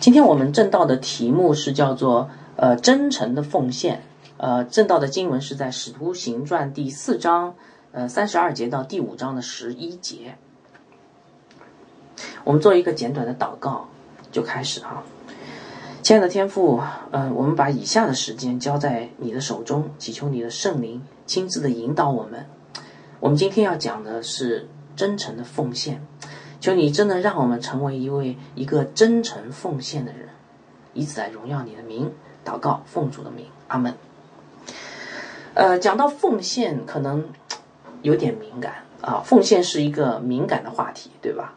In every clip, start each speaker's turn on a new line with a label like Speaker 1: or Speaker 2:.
Speaker 1: 今天我们正道的题目是叫做呃真诚的奉献。呃，正道的经文是在《使徒行传》第四章呃三十二节到第五章的十一节。我们做一个简短的祷告就开始哈。亲爱的天父，呃，我们把以下的时间交在你的手中，祈求你的圣灵亲自的引导我们。我们今天要讲的是真诚的奉献。求你真的让我们成为一位一个真诚奉献的人，以此来荣耀你的名。祷告，奉主的名，阿门。呃，讲到奉献，可能有点敏感啊。奉献是一个敏感的话题，对吧？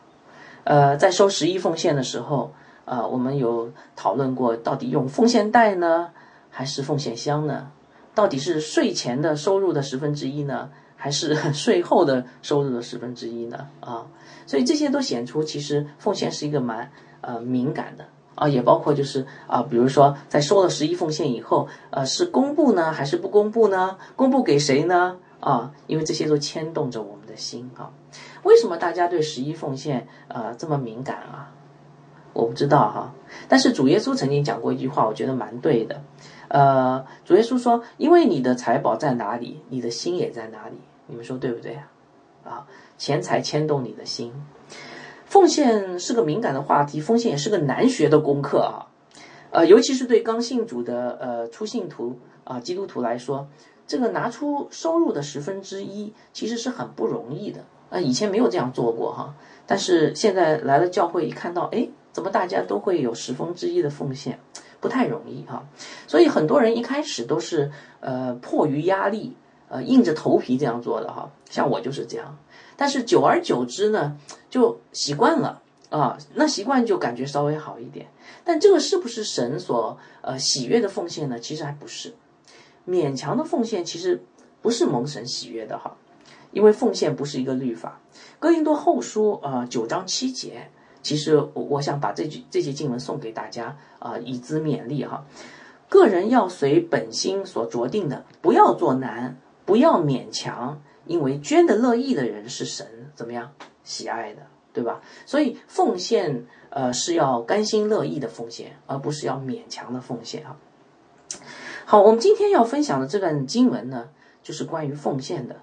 Speaker 1: 呃，在收十一奉献的时候，呃，我们有讨论过，到底用奉献袋呢，还是奉献箱呢？到底是税前的收入的十分之一呢，还是税后的收入的十分之一呢？啊？所以这些都显出，其实奉献是一个蛮呃敏感的啊，也包括就是啊，比如说在收了十一奉献以后，呃，是公布呢还是不公布呢？公布给谁呢？啊，因为这些都牵动着我们的心啊。为什么大家对十一奉献呃这么敏感啊？我不知道哈。但是主耶稣曾经讲过一句话，我觉得蛮对的。呃，主耶稣说：“因为你的财宝在哪里，你的心也在哪里。”你们说对不对啊？啊。钱财牵动你的心，奉献是个敏感的话题，奉献也是个难学的功课啊，呃，尤其是对刚信主的呃初信徒啊基督徒来说，这个拿出收入的十分之一其实是很不容易的啊，以前没有这样做过哈，但是现在来了教会一看到，哎，怎么大家都会有十分之一的奉献，不太容易哈，所以很多人一开始都是呃迫于压力，呃硬着头皮这样做的哈，像我就是这样。但是久而久之呢，就习惯了啊，那习惯就感觉稍微好一点。但这个是不是神所呃喜悦的奉献呢？其实还不是，勉强的奉献其实不是蒙神喜悦的哈，因为奉献不是一个律法。哥林多后书啊九章七节，其实我我想把这句这节经文送给大家啊，以资勉励哈。个人要随本心所着定的，不要做难，不要勉强。因为捐的乐意的人是神怎么样喜爱的，对吧？所以奉献呃是要甘心乐意的奉献，而不是要勉强的奉献啊。好，我们今天要分享的这段经文呢，就是关于奉献的。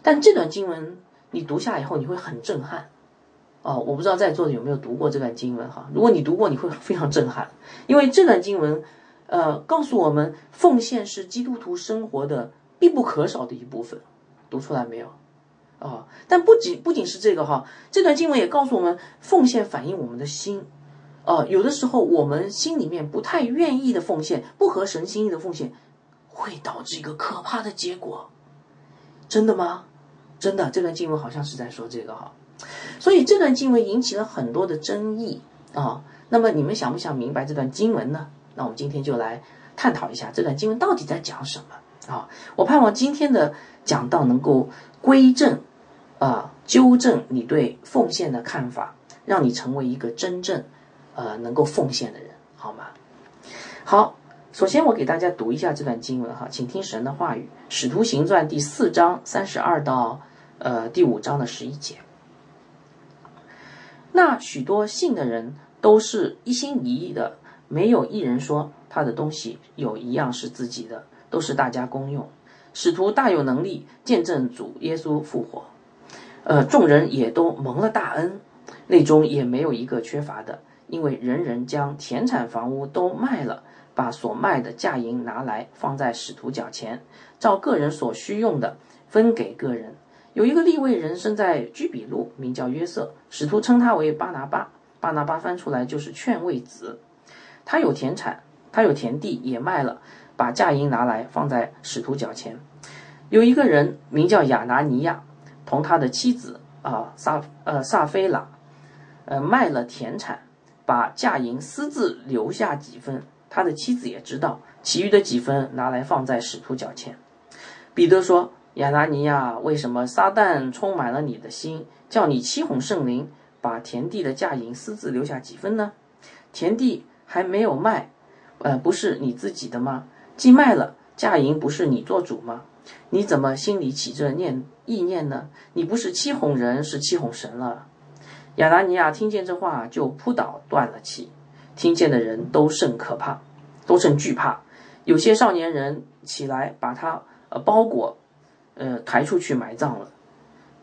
Speaker 1: 但这段经文你读下以后，你会很震撼哦。我不知道在座的有没有读过这段经文哈？如果你读过，你会非常震撼，因为这段经文呃告诉我们，奉献是基督徒生活的必不可少的一部分。读出来没有？啊！但不仅不仅是这个哈，这段经文也告诉我们，奉献反映我们的心。啊，有的时候我们心里面不太愿意的奉献，不合神心意的奉献，会导致一个可怕的结果。真的吗？真的，这段经文好像是在说这个哈。所以这段经文引起了很多的争议啊。那么你们想不想明白这段经文呢？那我们今天就来探讨一下这段经文到底在讲什么。啊，我盼望今天的讲道能够归正，啊，纠正你对奉献的看法，让你成为一个真正，呃，能够奉献的人，好吗？好，首先我给大家读一下这段经文哈，请听神的话语，《使徒行传》第四章三十二到呃第五章的十一节。那许多信的人都是一心一意的，没有一人说他的东西有一样是自己的。都是大家公用，使徒大有能力见证主耶稣复活，呃，众人也都蒙了大恩，内中也没有一个缺乏的，因为人人将田产房屋都卖了，把所卖的价银拿来放在使徒脚前，照个人所需用的分给个人。有一个立位人生在居比路，名叫约瑟，使徒称他为巴拿巴，巴拿巴翻出来就是劝慰子。他有田产，他有田地也卖了。把嫁银拿来放在使徒脚前，有一个人名叫亚拿尼亚，同他的妻子啊萨呃萨菲拉，呃卖了田产，把嫁银私自留下几分，他的妻子也知道，其余的几分拿来放在使徒脚前。彼得说：“亚拿尼亚，为什么撒旦充满了你的心，叫你欺哄圣灵，把田地的价银私自留下几分呢？田地还没有卖，呃，不是你自己的吗？”既卖了，价银不是你做主吗？你怎么心里起这念意念呢？你不是欺哄人，是欺哄神了。亚拿尼亚听见这话，就扑倒，断了气。听见的人都甚可怕，都甚惧怕。有些少年人起来，把他呃包裹，呃抬出去埋葬了。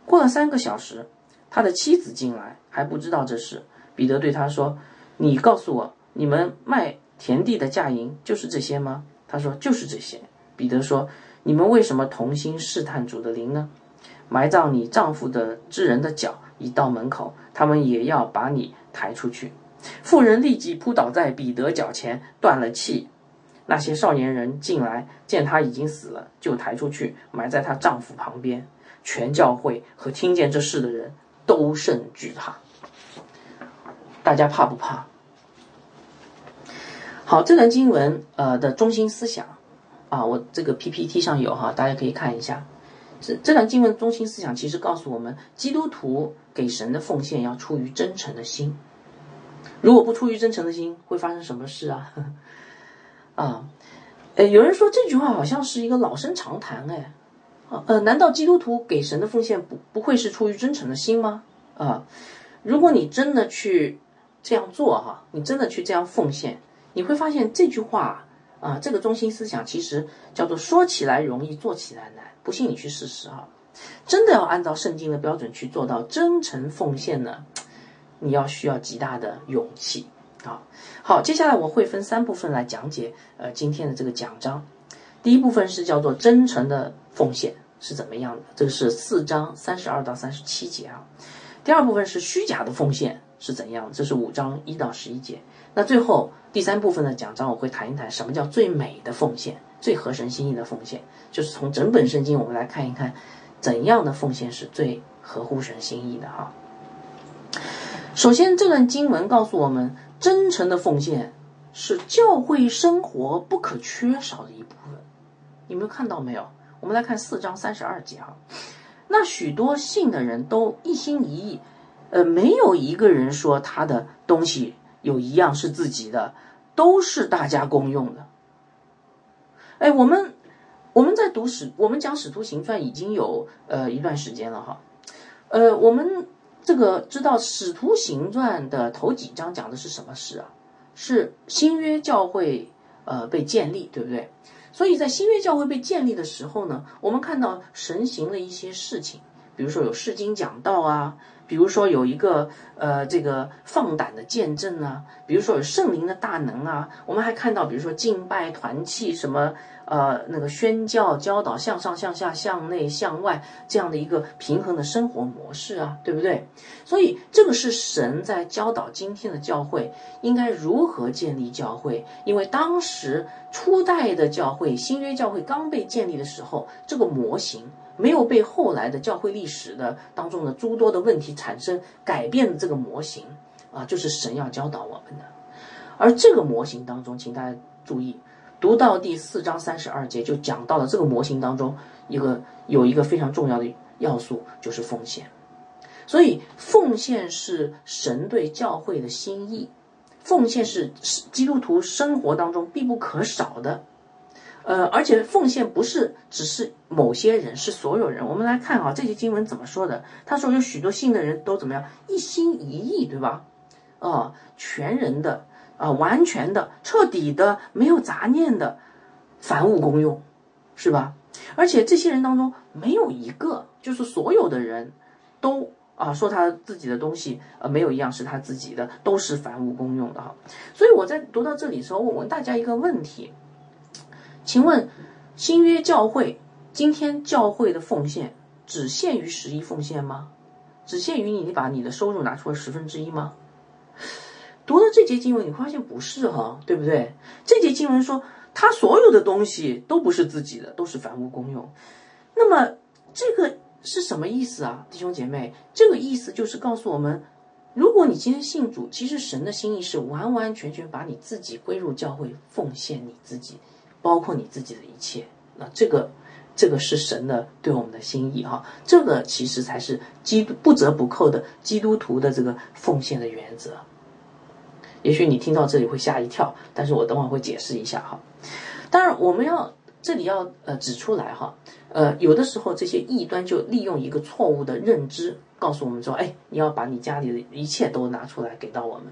Speaker 1: 过了三个小时，他的妻子进来，还不知道这事。彼得对他说：“你告诉我，你们卖田地的价银就是这些吗？”他说：“就是这些。”彼得说：“你们为什么同心试探主的灵呢？埋葬你丈夫的之人的脚已到门口，他们也要把你抬出去。”妇人立即扑倒在彼得脚前，断了气。那些少年人进来，见他已经死了，就抬出去埋在她丈夫旁边。全教会和听见这事的人都甚惧怕。大家怕不怕？好，这段经文呃的中心思想啊，我这个 PPT 上有哈，大家可以看一下。这这段经文中心思想其实告诉我们，基督徒给神的奉献要出于真诚的心。如果不出于真诚的心，会发生什么事啊？啊，呃，有人说这句话好像是一个老生常谈，哎。呃，难道基督徒给神的奉献不不会是出于真诚的心吗？啊，如果你真的去这样做哈，你真的去这样奉献，你会发现这句话啊，这个中心思想其实叫做说起来容易，做起来难。不信你去试试哈，真的要按照圣经的标准去做到真诚奉献呢，你要需要极大的勇气啊。好，接下来我会分三部分来讲解呃今天的这个讲章。第一部分是叫做真诚的奉献是怎么样的，这个是四章三十二到三十七节啊。第二部分是虚假的奉献是怎样，这是五章一到十一节。那最后第三部分的讲章我会谈一谈什么叫最美的奉献，最合神心意的奉献，就是从整本圣经我们来看一看怎样的奉献是最合乎神心意的哈。首先，这段经文告诉我们，真诚的奉献是教会生活不可缺少的一部分。你们看到没有？我们来看四章三十二节哈，那许多信的人都一心一意，呃，没有一个人说他的东西有一样是自己的，都是大家公用的。哎，我们我们在读史，我们讲使徒行传已经有呃一段时间了哈，呃，我们这个知道使徒行传的头几章讲的是什么事啊？是新约教会呃被建立，对不对？所以在新约教会被建立的时候呢，我们看到神行了一些事情，比如说有释经讲道啊，比如说有一个呃这个放胆的见证啊，比如说有圣灵的大能啊，我们还看到比如说敬拜团契什么。呃，那个宣教教导向上向下向内向外这样的一个平衡的生活模式啊，对不对？所以这个是神在教导今天的教会应该如何建立教会。因为当时初代的教会新约教会刚被建立的时候，这个模型没有被后来的教会历史的当中的诸多的问题产生改变的这个模型啊，就是神要教导我们的。而这个模型当中，请大家注意。读到第四章三十二节，就讲到了这个模型当中一个有一个非常重要的要素，就是奉献。所以，奉献是神对教会的心意，奉献是基督徒生活当中必不可少的。呃，而且奉献不是只是某些人，是所有人。我们来看啊，这些经文怎么说的？他说有许多信的人都怎么样，一心一意，对吧？啊，全人的。啊，完全的、彻底的、没有杂念的，凡物公用，是吧？而且这些人当中没有一个，就是所有的人都啊说他自己的东西呃没有一样是他自己的，都是凡物公用的哈。所以我在读到这里的时候，我问大家一个问题，请问新约教会今天教会的奉献只限于十一奉献吗？只限于你你把你的收入拿出了十分之一吗？读了这节经文，你会发现不是哈，对不对？这节经文说他所有的东西都不是自己的，都是凡物公用。那么这个是什么意思啊，弟兄姐妹？这个意思就是告诉我们，如果你今天信主，其实神的心意是完完全全把你自己归入教会，奉献你自己，包括你自己的一切。那这个这个是神的对我们的心意哈，这个其实才是基督不折不扣的基督徒的这个奉献的原则。也许你听到这里会吓一跳，但是我等会会解释一下哈。当然，我们要这里要呃指出来哈，呃，有的时候这些异端就利用一个错误的认知，告诉我们说，哎，你要把你家里的一切都拿出来给到我们。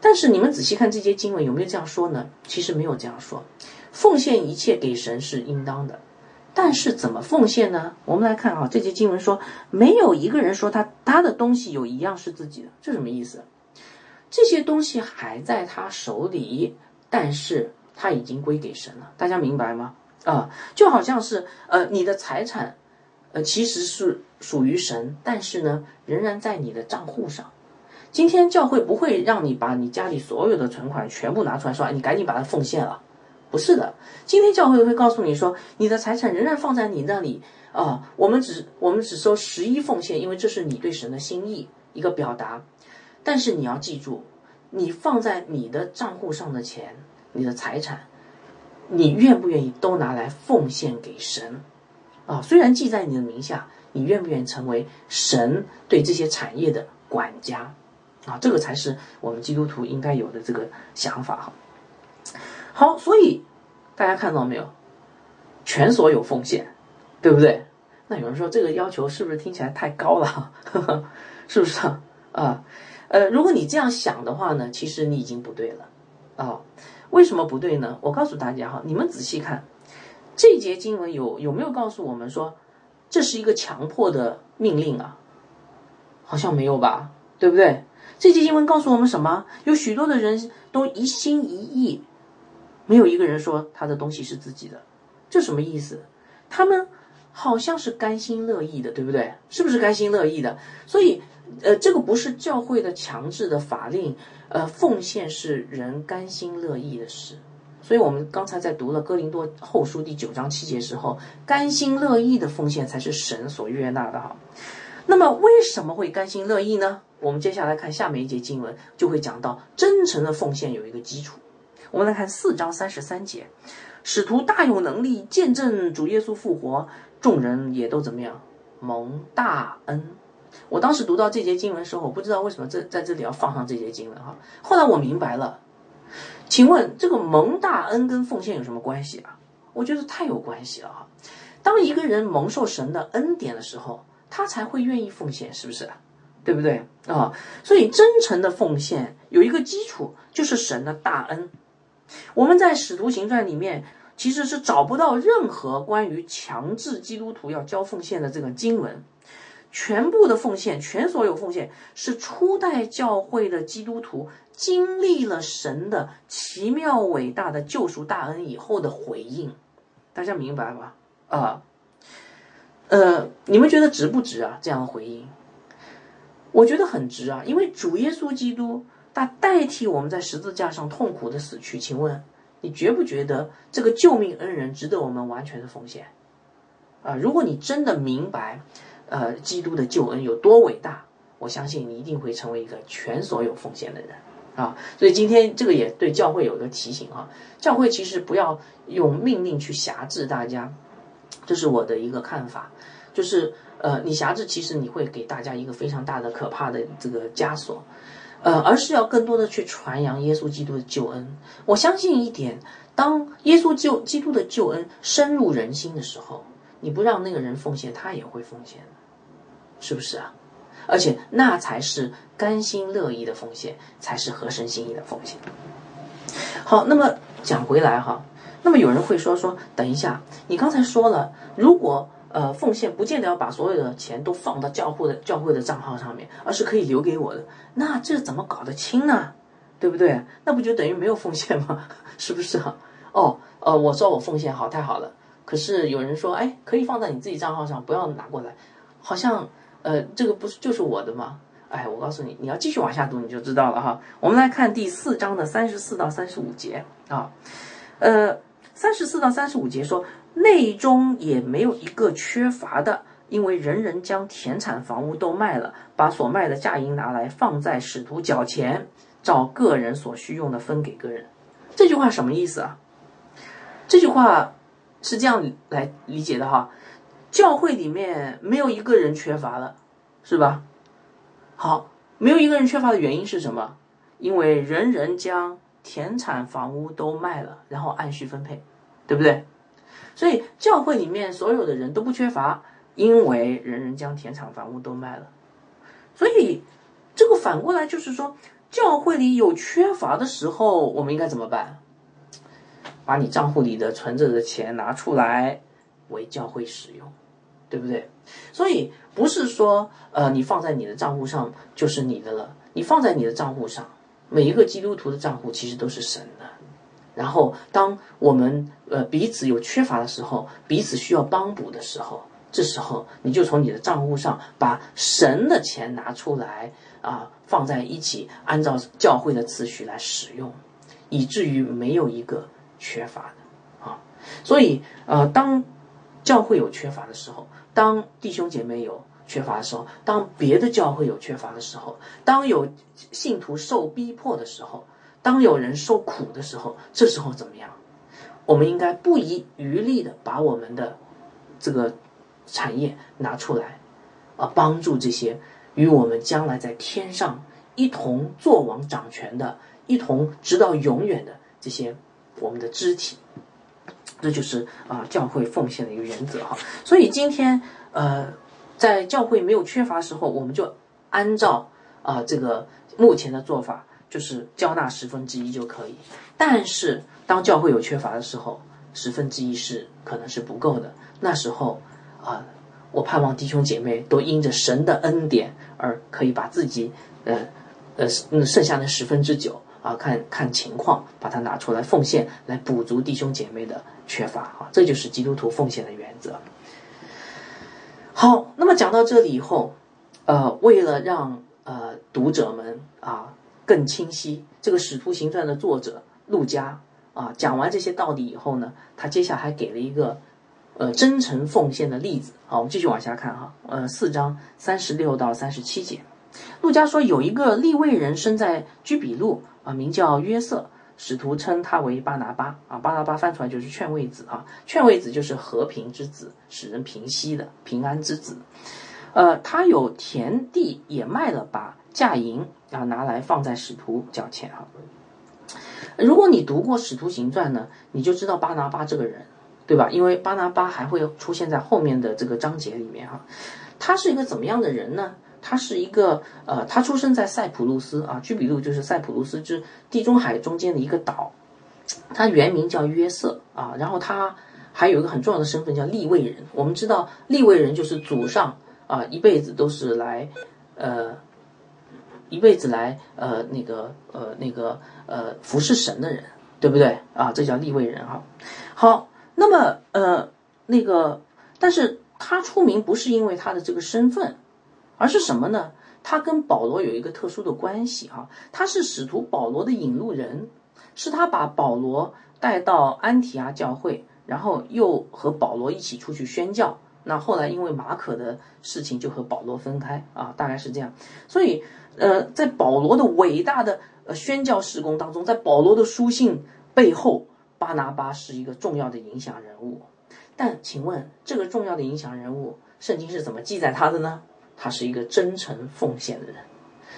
Speaker 1: 但是你们仔细看这些经文，有没有这样说呢？其实没有这样说，奉献一切给神是应当的。但是怎么奉献呢？我们来看啊，这节经文说，没有一个人说他他的东西有一样是自己的，这什么意思？这些东西还在他手里，但是他已经归给神了。大家明白吗？啊，就好像是呃，你的财产，呃，其实是属于神，但是呢，仍然在你的账户上。今天教会不会让你把你家里所有的存款全部拿出来说，你赶紧把它奉献了。不是的，今天教会会告诉你说，你的财产仍然放在你那里啊。我们只我们只收十一奉献，因为这是你对神的心意一个表达。但是你要记住，你放在你的账户上的钱，你的财产，你愿不愿意都拿来奉献给神啊？虽然记在你的名下，你愿不愿意成为神对这些产业的管家啊？这个才是我们基督徒应该有的这个想法哈。好，所以大家看到没有？全所有奉献，对不对？那有人说这个要求是不是听起来太高了？是不是啊？啊，呃，如果你这样想的话呢，其实你已经不对了啊。为什么不对呢？我告诉大家哈，你们仔细看这节经文有有没有告诉我们说这是一个强迫的命令啊？好像没有吧？对不对？这节经文告诉我们什么？有许多的人都一心一意。没有一个人说他的东西是自己的，这什么意思？他们好像是甘心乐意的，对不对？是不是甘心乐意的？所以，呃，这个不是教会的强制的法令，呃，奉献是人甘心乐意的事。所以我们刚才在读了哥林多后书第九章七节时候，甘心乐意的奉献才是神所悦纳的哈。那么为什么会甘心乐意呢？我们接下来看下面一节经文，就会讲到真诚的奉献有一个基础。我们来看四章三十三节，使徒大有能力见证主耶稣复活，众人也都怎么样蒙大恩。我当时读到这节经文的时候，我不知道为什么这在这里要放上这节经文哈。后来我明白了，请问这个蒙大恩跟奉献有什么关系啊？我觉得太有关系了哈。当一个人蒙受神的恩典的时候，他才会愿意奉献，是不是？对不对啊？所以真诚的奉献有一个基础，就是神的大恩。我们在《使徒行传》里面其实是找不到任何关于强制基督徒要交奉献的这个经文，全部的奉献，全所有奉献是初代教会的基督徒经历了神的奇妙伟大的救赎大恩以后的回应，大家明白吧？啊，呃，你们觉得值不值啊？这样的回应，我觉得很值啊，因为主耶稣基督。他代替我们在十字架上痛苦的死去，请问你觉不觉得这个救命恩人值得我们完全的奉献？啊，如果你真的明白，呃，基督的救恩有多伟大，我相信你一定会成为一个全所有奉献的人啊！所以今天这个也对教会有一个提醒啊，教会其实不要用命令去辖制大家，这是我的一个看法，就是呃，你辖制其实你会给大家一个非常大的可怕的这个枷锁。呃，而是要更多的去传扬耶稣基督的救恩。我相信一点，当耶稣救基督的救恩深入人心的时候，你不让那个人奉献，他也会奉献，是不是啊？而且那才是甘心乐意的奉献，才是合神心意的奉献。好，那么讲回来哈，那么有人会说说，等一下，你刚才说了，如果。呃，奉献不见得要把所有的钱都放到教会的教会的账号上面，而是可以留给我的。那这怎么搞得清呢？对不对？那不就等于没有奉献吗？是不是啊？哦，呃，我说我奉献好，太好了。可是有人说，哎，可以放在你自己账号上，不要拿过来。好像，呃，这个不是就是我的吗？哎，我告诉你，你要继续往下读，你就知道了哈。我们来看第四章的三十四到三十五节啊，呃，三十四到三十五节说。内中也没有一个缺乏的，因为人人将田产房屋都卖了，把所卖的价银拿来放在使徒脚前，照个人所需用的分给个人。这句话什么意思啊？这句话是这样来理解的哈，教会里面没有一个人缺乏了，是吧？好，没有一个人缺乏的原因是什么？因为人人将田产房屋都卖了，然后按需分配，对不对？所以教会里面所有的人都不缺乏，因为人人将田产房屋都卖了。所以这个反过来就是说，教会里有缺乏的时候，我们应该怎么办？把你账户里的存着的钱拿出来为教会使用，对不对？所以不是说呃，你放在你的账户上就是你的了，你放在你的账户上，每一个基督徒的账户其实都是神。然后，当我们呃彼此有缺乏的时候，彼此需要帮补的时候，这时候你就从你的账户上把神的钱拿出来啊，放在一起，按照教会的次序来使用，以至于没有一个缺乏的啊。所以呃，当教会有缺乏的时候，当弟兄姐妹有缺乏的时候，当别的教会有缺乏的时候，当有信徒受逼迫的时候。当有人受苦的时候，这时候怎么样？我们应该不遗余力的把我们的这个产业拿出来，啊，帮助这些与我们将来在天上一同坐王掌权的，一同直到永远的这些我们的肢体。这就是啊，教会奉献的一个原则哈。所以今天呃，在教会没有缺乏时候，我们就按照啊这个目前的做法。就是交纳十分之一就可以，但是当教会有缺乏的时候，十分之一是可能是不够的。那时候啊，我盼望弟兄姐妹都因着神的恩典而可以把自己呃呃剩下的十分之九啊，看看情况把它拿出来奉献，来补足弟兄姐妹的缺乏啊。这就是基督徒奉献的原则。好，那么讲到这里以后，呃，为了让呃读者们啊。更清晰，这个《使徒行传》的作者陆家啊，讲完这些道理以后呢，他接下来还给了一个呃真诚奉献的例子。好，我们继续往下看哈，呃，四章三十六到三十七节，陆家说有一个立位人生在居比路啊，名叫约瑟，使徒称他为巴拿巴啊，巴拿巴翻出来就是劝慰子啊，劝慰子就是和平之子，使人平息的平安之子。呃，他有田地也卖了，把价银。啊拿来放在使徒脚前哈。如果你读过《使徒行传》呢，你就知道巴拿巴这个人，对吧？因为巴拿巴还会出现在后面的这个章节里面哈。他是一个怎么样的人呢？他是一个呃，他出生在塞浦路斯啊，居比路就是塞浦路斯之地中海中间的一个岛。他原名叫约瑟啊，然后他还有一个很重要的身份叫立位人。我们知道立位人就是祖上啊一辈子都是来呃。一辈子来呃那个呃那个呃服侍神的人，对不对啊？这叫立位人哈。好，那么呃那个，但是他出名不是因为他的这个身份，而是什么呢？他跟保罗有一个特殊的关系哈。他是使徒保罗的引路人，是他把保罗带到安提阿教会，然后又和保罗一起出去宣教。那后来因为马可的事情，就和保罗分开啊，大概是这样。所以。呃，在保罗的伟大的呃宣教事工当中，在保罗的书信背后，巴拿巴是一个重要的影响人物。但请问，这个重要的影响人物，圣经是怎么记载他的呢？他是一个真诚奉献的人。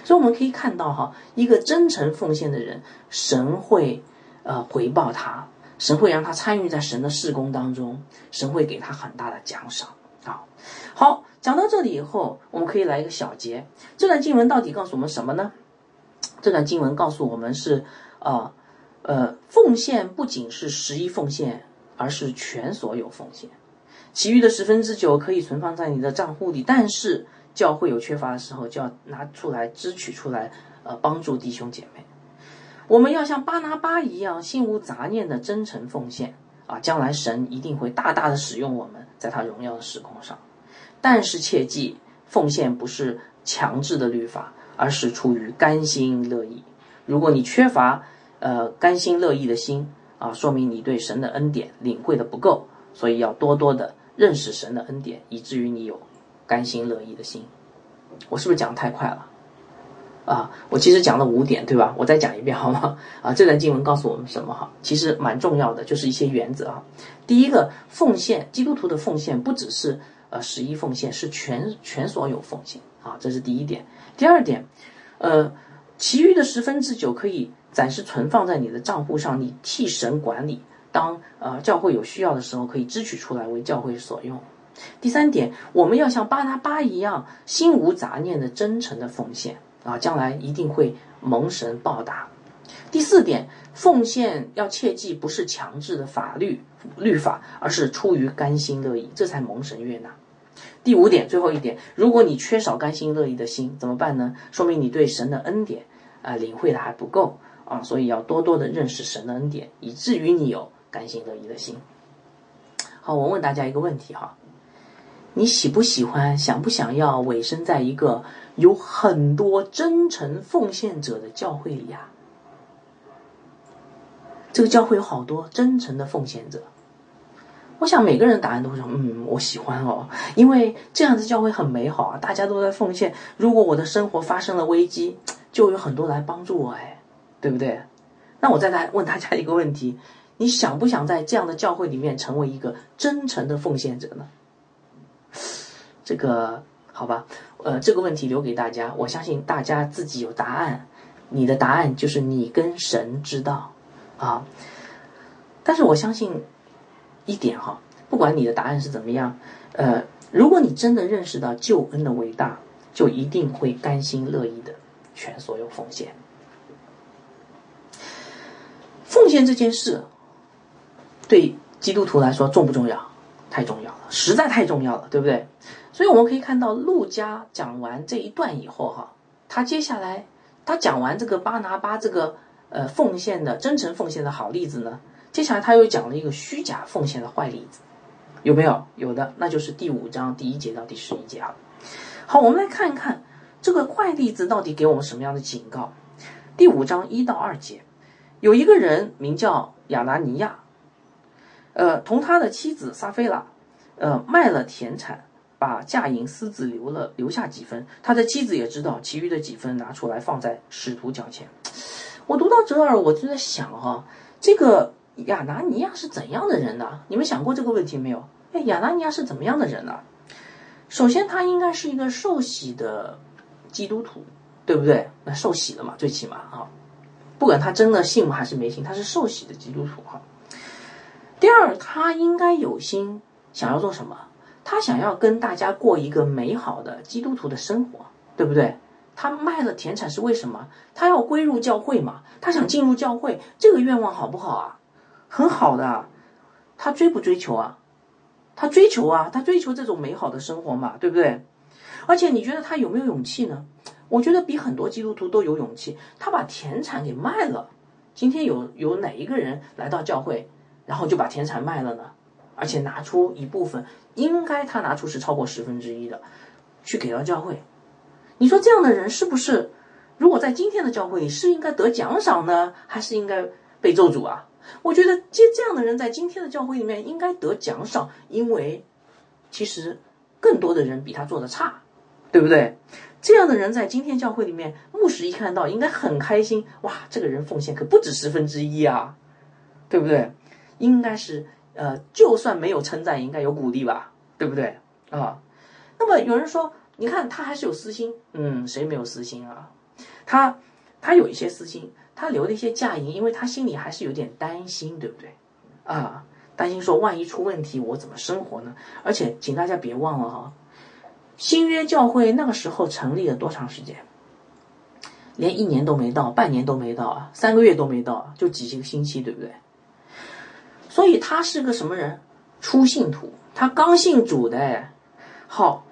Speaker 1: 所以我们可以看到，哈，一个真诚奉献的人，神会呃回报他，神会让他参与在神的事工当中，神会给他很大的奖赏。啊，好。讲到这里以后，我们可以来一个小结。这段经文到底告诉我们什么呢？这段经文告诉我们是，啊，呃，奉献不仅是十一奉献，而是全所有奉献。其余的十分之九可以存放在你的账户里，但是教会有缺乏的时候，就要拿出来支取出来，呃，帮助弟兄姐妹。我们要像巴拿巴一样，心无杂念的真诚奉献啊！将来神一定会大大的使用我们，在他荣耀的时空上。但是切记，奉献不是强制的律法，而是出于甘心乐意。如果你缺乏呃甘心乐意的心啊，说明你对神的恩典领会的不够，所以要多多的认识神的恩典，以至于你有甘心乐意的心。我是不是讲太快了？啊，我其实讲了五点，对吧？我再讲一遍好吗？啊，这段经文告诉我们什么？哈，其实蛮重要的，就是一些原则啊。第一个，奉献，基督徒的奉献不只是。呃，十一奉献是全全所有奉献啊，这是第一点。第二点，呃，其余的十分之九可以暂时存放在你的账户上，你替神管理。当呃教会有需要的时候，可以支取出来为教会所用。第三点，我们要像巴拿巴一样，心无杂念的真诚的奉献啊，将来一定会蒙神报答。第四点，奉献要切记不是强制的法律律法，而是出于甘心乐意，这才蒙神悦纳。第五点，最后一点，如果你缺少甘心乐意的心，怎么办呢？说明你对神的恩典啊领会的还不够啊，所以要多多的认识神的恩典，以至于你有甘心乐意的心。好，我问大家一个问题哈，你喜不喜欢、想不想要委身在一个有很多真诚奉献者的教会里呀？这个教会有好多真诚的奉献者。我想每个人答案都会说：“嗯，我喜欢哦，因为这样子教会很美好啊，大家都在奉献。如果我的生活发生了危机，就有很多来帮助我，哎，对不对？那我再来问大家一个问题：你想不想在这样的教会里面成为一个真诚的奉献者呢？这个好吧，呃，这个问题留给大家，我相信大家自己有答案。你的答案就是你跟神知道啊，但是我相信。一点哈，不管你的答案是怎么样，呃，如果你真的认识到救恩的伟大，就一定会甘心乐意的全所有奉献。奉献这件事，对基督徒来说重不重要？太重要了，实在太重要了，对不对？所以我们可以看到，陆家讲完这一段以后哈，他接下来他讲完这个巴拿巴这个呃奉献的真诚奉献的好例子呢。接下来他又讲了一个虚假奉献的坏例子，有没有？有的，那就是第五章第一节到第十一节啊。好，我们来看一看这个坏例子到底给我们什么样的警告。第五章一到二节，有一个人名叫亚拿尼亚，呃，同他的妻子撒菲拉，呃，卖了田产，把嫁银私自留了，留下几分。他的妻子也知道，其余的几分拿出来放在使徒脚前。我读到这儿，我就在想哈，这个。亚拿尼亚是怎样的人呢？你们想过这个问题没有？哎，亚拿尼亚是怎么样的人呢？首先，他应该是一个受洗的基督徒，对不对？那受洗的嘛，最起码啊，不管他真的信还是没信，他是受洗的基督徒哈。第二，他应该有心想要做什么？他想要跟大家过一个美好的基督徒的生活，对不对？他卖了田产是为什么？他要归入教会嘛？他想进入教会，这个愿望好不好啊？很好的，他追不追求啊？他追求啊，他追求这种美好的生活嘛，对不对？而且你觉得他有没有勇气呢？我觉得比很多基督徒都有勇气。他把田产给卖了。今天有有哪一个人来到教会，然后就把田产卖了呢？而且拿出一部分，应该他拿出是超过十分之一的，去给到教会。你说这样的人是不是？如果在今天的教会里，是应该得奖赏呢，还是应该被咒诅啊？我觉得这这样的人在今天的教会里面应该得奖赏，因为其实更多的人比他做的差，对不对？这样的人在今天教会里面，牧师一看到应该很开心，哇，这个人奉献可不止十分之一啊，对不对？应该是呃，就算没有称赞，也应该有鼓励吧，对不对啊？那么有人说，你看他还是有私心，嗯，谁没有私心啊？他他有一些私心。他留了一些嫁银，因为他心里还是有点担心，对不对？啊，担心说万一出问题，我怎么生活呢？而且，请大家别忘了哈，新约教会那个时候成立了多长时间？连一年都没到，半年都没到啊，三个月都没到，就几个星期，对不对？所以他是个什么人？初信徒，他刚信主的，好，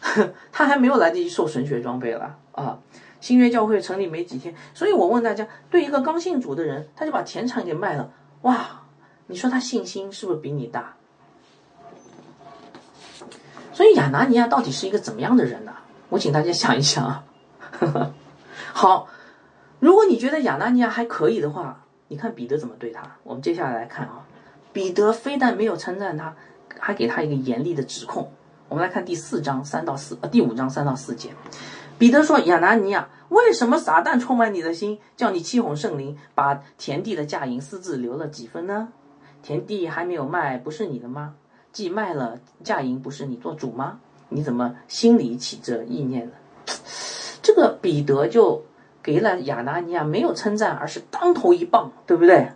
Speaker 1: 他还没有来得及受神学装备了啊。新约教会成立没几天，所以我问大家：对一个刚信主的人，他就把田产给卖了，哇！你说他信心是不是比你大？所以亚拿尼亚到底是一个怎么样的人呢？我请大家想一想啊。好，如果你觉得亚拿尼亚还可以的话，你看彼得怎么对他？我们接下来来看啊，彼得非但没有称赞他，还给他一个严厉的指控。我们来看第四章三到四呃第五章三到四节。彼得说：“亚拿尼亚，为什么撒旦充满你的心，叫你欺哄圣灵，把田地的价银私自留了几分呢？田地还没有卖，不是你的吗？既卖了价银，不是你做主吗？你怎么心里起这意念呢？” 这个彼得就给了亚拿尼亚没有称赞，而是当头一棒，对不对？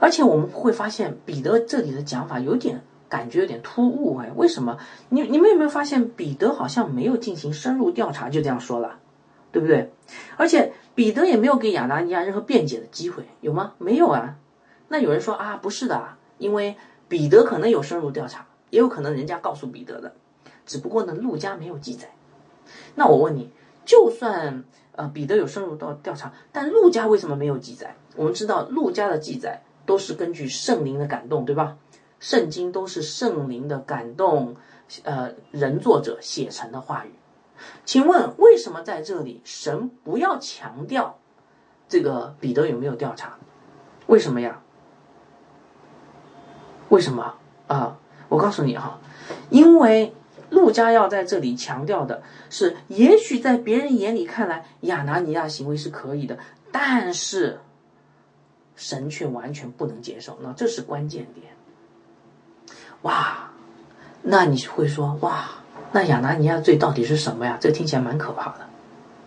Speaker 1: 而且我们会发现，彼得这里的讲法有点。感觉有点突兀哎，为什么？你你们有没有发现彼得好像没有进行深入调查就这样说了？对不对？而且彼得也没有给亚拿尼亚任何辩解的机会，有吗？没有啊。那有人说啊，不是的啊，因为彼得可能有深入调查，也有可能人家告诉彼得的，只不过呢，陆家没有记载。那我问你，就算呃彼得有深入到调查，但陆家为什么没有记载？我们知道陆家的记载都是根据圣灵的感动，对吧？圣经都是圣灵的感动，呃，人作者写成的话语。请问为什么在这里神不要强调这个彼得有没有调查？为什么呀？为什么啊？我告诉你哈，因为路加要在这里强调的是，也许在别人眼里看来，亚拿尼亚行为是可以的，但是神却完全不能接受。那这是关键点。哇，那你会说哇，那亚拿尼亚罪到底是什么呀？这听起来蛮可怕的，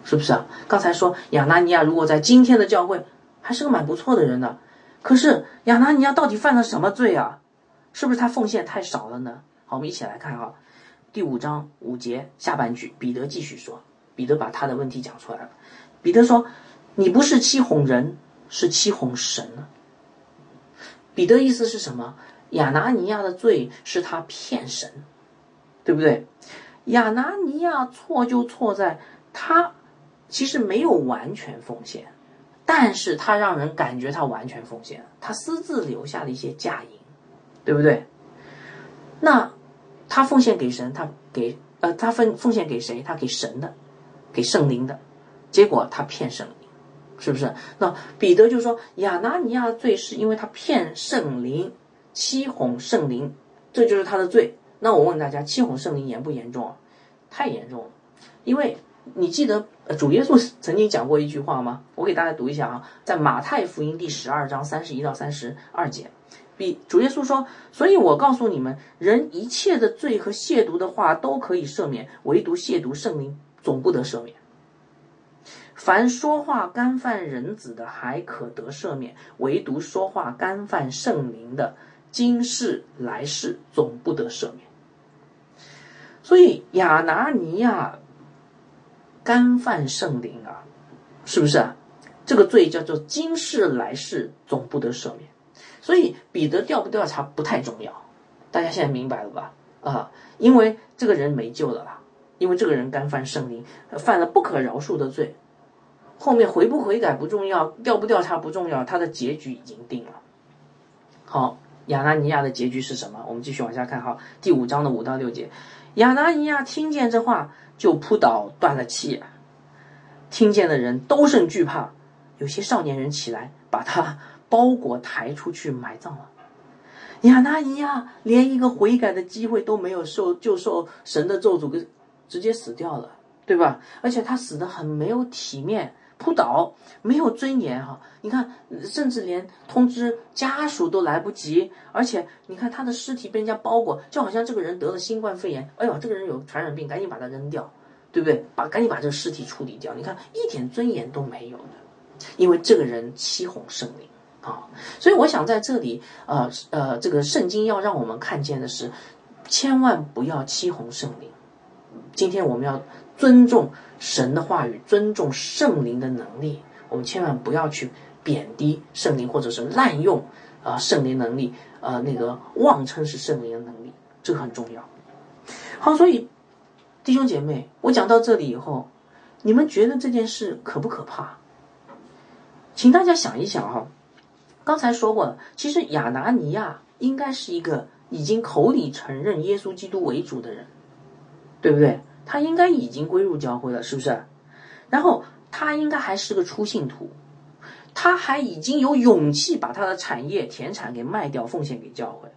Speaker 1: 是不是啊？刚才说亚拿尼亚如果在今天的教会还是个蛮不错的人呢，可是亚拿尼亚到底犯了什么罪啊？是不是他奉献太少了呢？好，我们一起来看啊，第五章五节下半句，彼得继续说，彼得把他的问题讲出来了。彼得说：“你不是欺哄人，是欺哄神呢。”彼得意思是什么？亚拿尼亚的罪是他骗神，对不对？亚拿尼亚错就错在他其实没有完全奉献，但是他让人感觉他完全奉献，他私自留下了一些嫁银。对不对？那他奉献给神，他给呃，他奉奉献给谁？他给神的，给圣灵的。结果他骗神，是不是？那彼得就说亚拿尼亚的罪是因为他骗圣灵，欺哄圣灵，这就是他的罪。那我问大家，欺哄圣灵严不严重啊？太严重了。因为你记得主耶稣曾经讲过一句话吗？我给大家读一下啊，在马太福音第十二章三十一到三十二节。比主耶稣说，所以我告诉你们，人一切的罪和亵渎的话都可以赦免，唯独亵渎圣灵总不得赦免。凡说话干犯人子的，还可得赦免；唯独说话干犯圣灵的，今世来世总不得赦免。所以亚拿尼亚干犯圣灵啊，是不是啊？这个罪叫做今世来世总不得赦免。所以彼得调不调查不太重要，大家现在明白了吧？啊，因为这个人没救了啦，因为这个人干犯圣灵，犯了不可饶恕的罪，后面悔不悔改不重要，调不调查不重要，他的结局已经定了。好，亚拿尼亚的结局是什么？我们继续往下看哈，第五章的五到六节，亚拿尼亚听见这话就扑倒断了气，听见的人都甚惧怕，有些少年人起来把他。包裹抬出去埋葬了，亚拿尼亚连一个悔改的机会都没有受，就受神的咒诅，给直接死掉了，对吧？而且他死的很没有体面，扑倒，没有尊严哈。你看，甚至连通知家属都来不及，而且你看他的尸体被人家包裹，就好像这个人得了新冠肺炎，哎呦，这个人有传染病，赶紧把他扔掉，对不对？把赶紧把这个尸体处理掉。你看一点尊严都没有的，因为这个人欺哄圣灵。啊，所以我想在这里，呃呃，这个圣经要让我们看见的是，千万不要欺哄圣灵。今天我们要尊重神的话语，尊重圣灵的能力，我们千万不要去贬低圣灵，或者是滥用啊圣灵能力，呃那个妄称是圣灵的能力，这个很重要。好，所以弟兄姐妹，我讲到这里以后，你们觉得这件事可不可怕？请大家想一想哈。刚才说过了，其实亚拿尼亚应该是一个已经口里承认耶稣基督为主的人，对不对？他应该已经归入教会了，是不是？然后他应该还是个初信徒，他还已经有勇气把他的产业田产给卖掉，奉献给教会。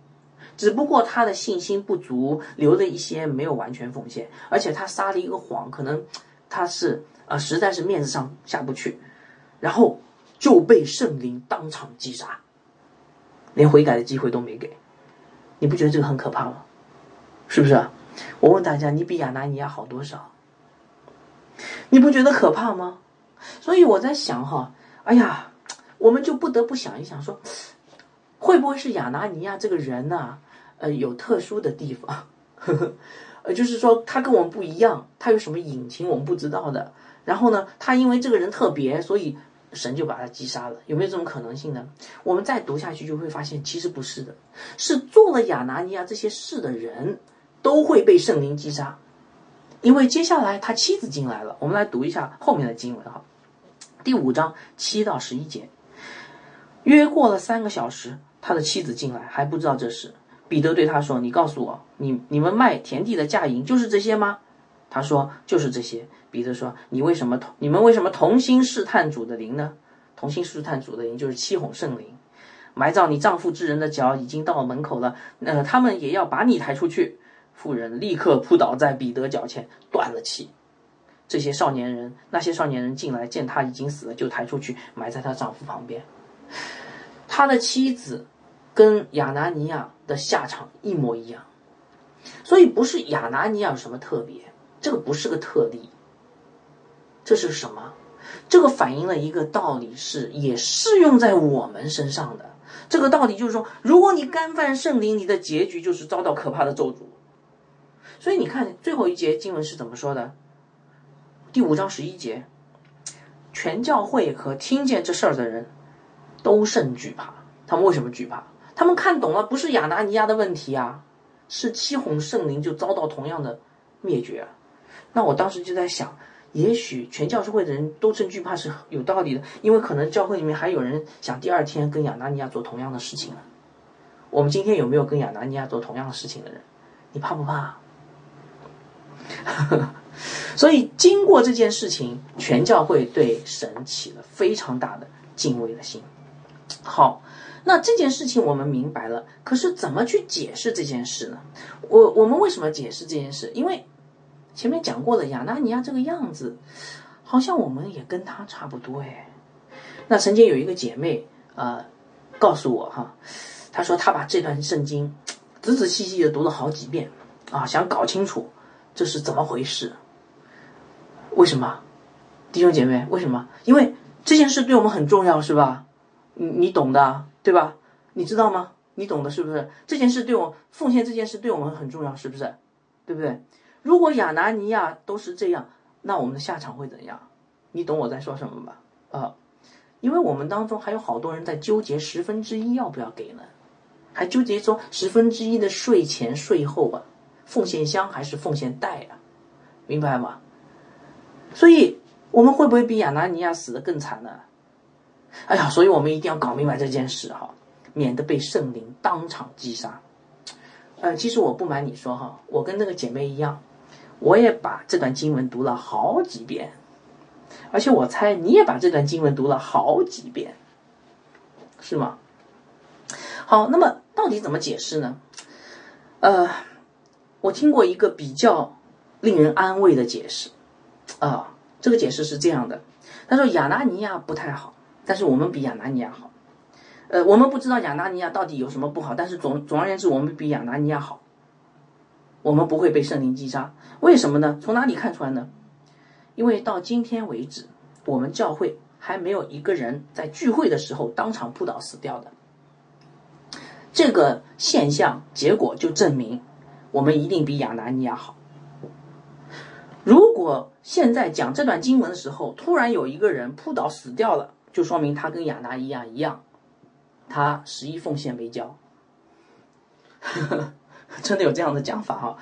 Speaker 1: 只不过他的信心不足，留了一些没有完全奉献，而且他撒了一个谎，可能他是啊，实在是面子上下不去，然后。就被圣灵当场击杀，连悔改的机会都没给，你不觉得这个很可怕吗？是不是？我问大家，你比亚拿尼亚好多少？你不觉得可怕吗？所以我在想哈，哎呀，我们就不得不想一想，说会不会是亚拿尼亚这个人呢？呃，有特殊的地方，呃，就是说他跟我们不一样，他有什么隐情我们不知道的。然后呢，他因为这个人特别，所以神就把他击杀了。有没有这种可能性呢？我们再读下去就会发现，其实不是的，是做了亚拿尼亚这些事的人都会被圣灵击杀，因为接下来他妻子进来了。我们来读一下后面的经文哈，第五章七到十一节。约过了三个小时，他的妻子进来，还不知道这事。彼得对他说：“你告诉我，你你们卖田地的价银就是这些吗？”他说：“就是这些。”彼得说：“你为什么同你们为什么同心试探主的灵呢？同心试探主的灵就是欺哄圣灵。埋葬你丈夫之人的脚已经到门口了，那他们也要把你抬出去。”妇人立刻扑倒在彼得脚前，断了气。这些少年人，那些少年人进来见他已经死了，就抬出去埋在他丈夫旁边。他的妻子跟亚拿尼亚的下场一模一样，所以不是亚拿尼亚有什么特别，这个不是个特例。这是什么？这个反映了一个道理，是也适用在我们身上的。这个道理就是说，如果你干犯圣灵，你的结局就是遭到可怕的咒诅。所以你看最后一节经文是怎么说的？第五章十一节，全教会和听见这事儿的人都甚惧怕。他们为什么惧怕？他们看懂了，不是亚拿尼亚的问题啊，是七哄圣灵就遭到同样的灭绝。那我当时就在想。也许全教会的人都甚惧怕是有道理的，因为可能教会里面还有人想第二天跟亚拿尼亚做同样的事情呢。我们今天有没有跟亚拿尼亚做同样的事情的人？你怕不怕？所以经过这件事情，全教会对神起了非常大的敬畏的心。好，那这件事情我们明白了，可是怎么去解释这件事呢？我我们为什么解释这件事？因为。前面讲过的亚纳尼亚这个样子，好像我们也跟他差不多哎。那曾经有一个姐妹呃告诉我哈，她说她把这段圣经仔仔细细的读了好几遍啊，想搞清楚这是怎么回事。为什么？弟兄姐妹，为什么？因为这件事对我们很重要，是吧？你你懂的，对吧？你知道吗？你懂的，是不是？这件事对我奉献这件事对我们很重要，是不是？对不对？如果亚拿尼亚都是这样，那我们的下场会怎样？你懂我在说什么吧？啊，因为我们当中还有好多人在纠结十分之一要不要给呢，还纠结说十分之一的税前税后啊，奉献箱还是奉献袋啊，明白吗？所以我们会不会比亚拿尼亚死的更惨呢？哎呀，所以我们一定要搞明白这件事哈，免得被圣灵当场击杀。呃，其实我不瞒你说哈，我跟那个姐妹一样。我也把这段经文读了好几遍，而且我猜你也把这段经文读了好几遍，是吗？好，那么到底怎么解释呢？呃，我听过一个比较令人安慰的解释，啊，这个解释是这样的：他说亚拿尼亚不太好，但是我们比亚拿尼亚好。呃，我们不知道亚拿尼亚到底有什么不好，但是总总而言之，我们比亚拿尼亚好。我们不会被圣灵击杀，为什么呢？从哪里看出来呢？因为到今天为止，我们教会还没有一个人在聚会的时候当场扑倒死掉的。这个现象结果就证明，我们一定比亚拿尼亚好。如果现在讲这段经文的时候，突然有一个人扑倒死掉了，就说明他跟亚拿尼亚一样，他十一奉献没交。真的有这样的讲法哈，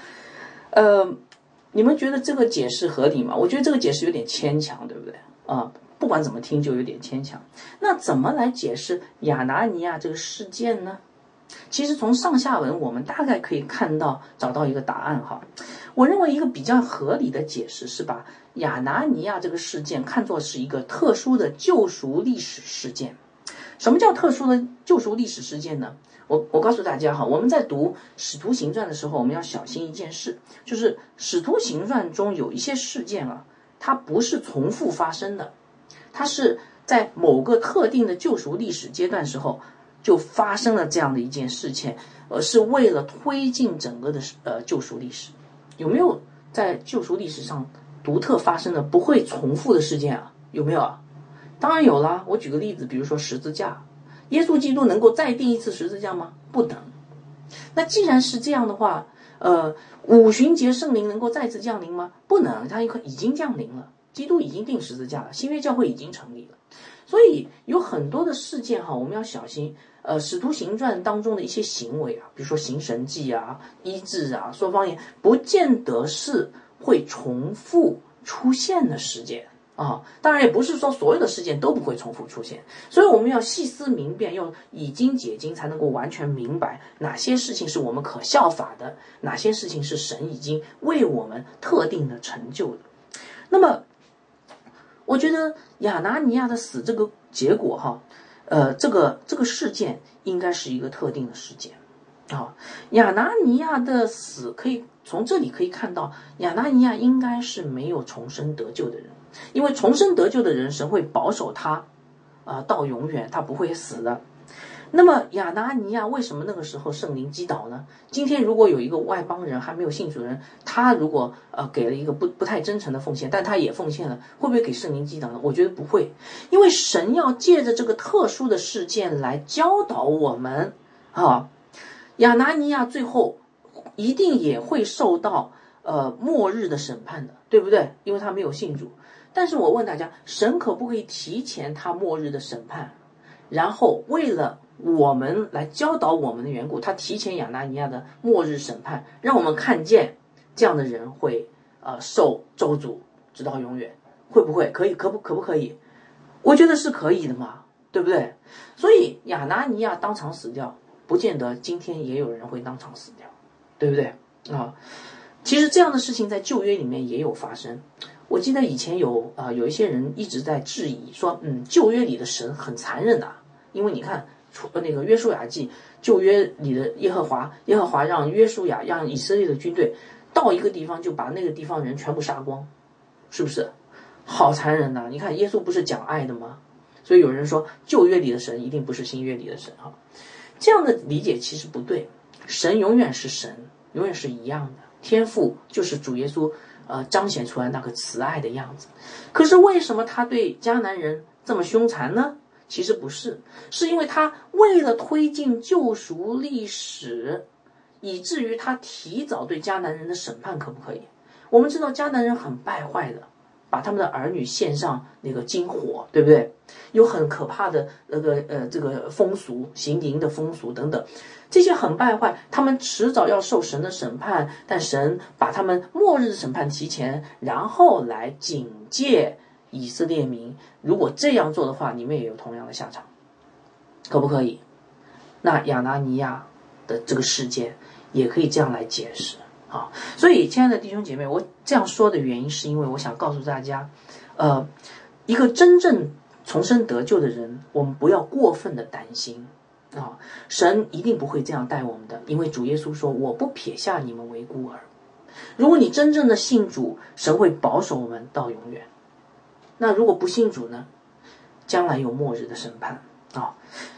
Speaker 1: 呃，你们觉得这个解释合理吗？我觉得这个解释有点牵强，对不对？啊，不管怎么听就有点牵强。那怎么来解释亚拿尼亚这个事件呢？其实从上下文我们大概可以看到找到一个答案哈。我认为一个比较合理的解释是把亚拿尼亚这个事件看作是一个特殊的救赎历史事件。什么叫特殊的救赎历史事件呢？我我告诉大家哈，我们在读《使徒行传》的时候，我们要小心一件事，就是《使徒行传》中有一些事件啊，它不是重复发生的，它是在某个特定的救赎历史阶段时候就发生了这样的一件事情，而是为了推进整个的呃救赎历史。有没有在救赎历史上独特发生的不会重复的事件啊？有没有啊？当然有啦。我举个例子，比如说十字架。耶稣基督能够再钉一次十字架吗？不能。那既然是这样的话，呃，五旬节圣灵能够再次降临吗？不能，它已经降临了。基督已经定十字架了，新约教会已经成立了，所以有很多的事件哈，我们要小心。呃，使徒行传当中的一些行为啊，比如说行神迹啊、医治啊、说方言，不见得是会重复出现的事件啊。当然，也不是说所有的事件都不会重复出现，所以我们要细思明辨，要以经解经，才能够完全明白哪些事情是我们可效法的，哪些事情是神已经为我们特定的成就的。那么，我觉得亚拿尼亚的死这个结果哈。呃，这个这个事件应该是一个特定的事件，啊，亚拿尼亚的死可以从这里可以看到，亚拿尼亚应该是没有重生得救的人，因为重生得救的人，神会保守他，啊，到永远，他不会死的。那么亚拿尼亚为什么那个时候圣灵击倒呢？今天如果有一个外邦人还没有信主人，他如果呃给了一个不不太真诚的奉献，但他也奉献了，会不会给圣灵击倒呢？我觉得不会，因为神要借着这个特殊的事件来教导我们啊。亚拿尼亚最后一定也会受到呃末日的审判的，对不对？因为他没有信主。但是我问大家，神可不可以提前他末日的审判，然后为了？我们来教导我们的缘故，他提前亚拿尼亚的末日审判，让我们看见这样的人会呃受咒诅直到永远，会不会可以？可不可不可以？我觉得是可以的嘛，对不对？所以亚拿尼亚当场死掉，不见得今天也有人会当场死掉，对不对啊？其实这样的事情在旧约里面也有发生。我记得以前有啊有一些人一直在质疑说，嗯，旧约里的神很残忍呐，因为你看。出那个约书亚记，旧约里的耶和华，耶和华让约书亚让以色列的军队到一个地方就把那个地方人全部杀光，是不是？好残忍呐！你看耶稣不是讲爱的吗？所以有人说旧约里的神一定不是新约里的神哈，这样的理解其实不对。神永远是神，永远是一样的。天赋就是主耶稣呃彰显出来那个慈爱的样子。可是为什么他对迦南人这么凶残呢？其实不是，是因为他为了推进救赎历史，以至于他提早对迦南人的审判，可不可以？我们知道迦南人很败坏的，把他们的儿女献上那个金火，对不对？有很可怕的那个呃这个风俗，行淫的风俗等等，这些很败坏，他们迟早要受神的审判，但神把他们末日的审判提前，然后来警戒。以色列民如果这样做的话，你们也有同样的下场，可不可以？那亚拿尼亚的这个事件也可以这样来解释啊。所以，亲爱的弟兄姐妹，我这样说的原因是因为我想告诉大家，呃，一个真正重生得救的人，我们不要过分的担心啊。神一定不会这样待我们的，因为主耶稣说：“我不撇下你们为孤儿。”如果你真正的信主，神会保守我们到永远。那如果不信主呢？将来有末日的审判啊！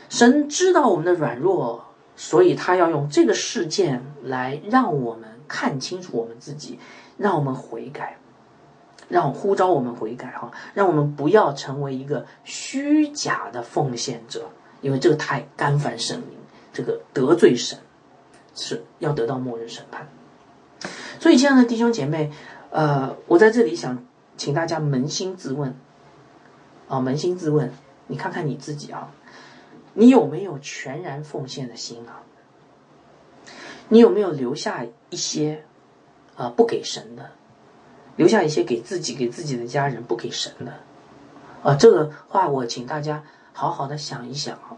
Speaker 1: 神知道我们的软弱，所以他要用这个事件来让我们看清楚我们自己，让我们悔改，让呼召我们悔改哈，让我们不要成为一个虚假的奉献者，因为这个太干犯神明，这个得罪神，是要得到末日审判。所以，亲爱的弟兄姐妹，呃，我在这里想。请大家扪心自问，啊，扪心自问，你看看你自己啊，你有没有全然奉献的心啊？你有没有留下一些啊不给神的，留下一些给自己、给自己的家人不给神的？啊，这个话我请大家好好的想一想啊。